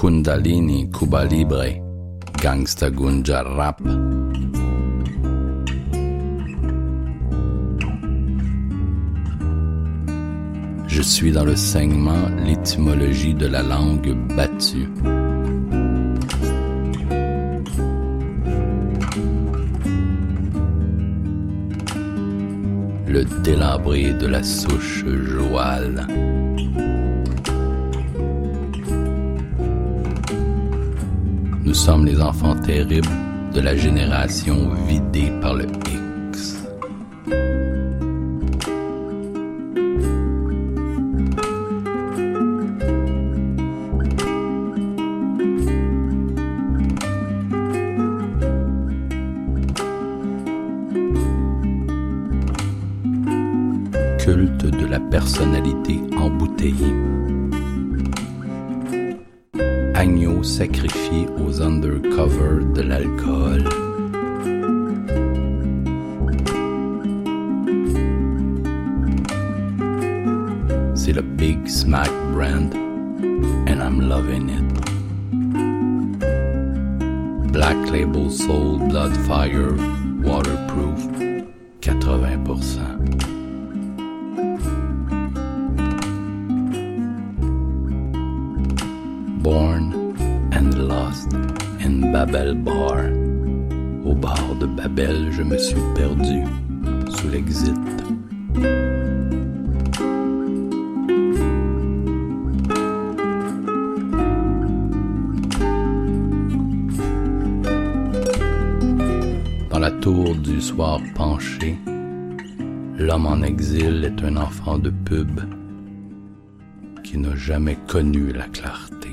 Kundalini Cuba Libre, Gangsta Gunja Rap. Je suis dans le saignement l'étymologie de la langue battue. Le délabré de la souche jouale. Nous sommes les enfants terribles de la génération vidée par le X. Culte de la personnalité embouteillée. Agneau sacrifié aux undercover de l'alcool. C'est le Big Smack brand and I'm loving it. Black Label Soul Blood Fire Waterproof 80%. And Lost in Babel Bar. Au bar de Babel, je me suis perdu sous l'exit. Dans la tour du soir penché, l'homme en exil est un enfant de pub qui n'a jamais connu la clarté.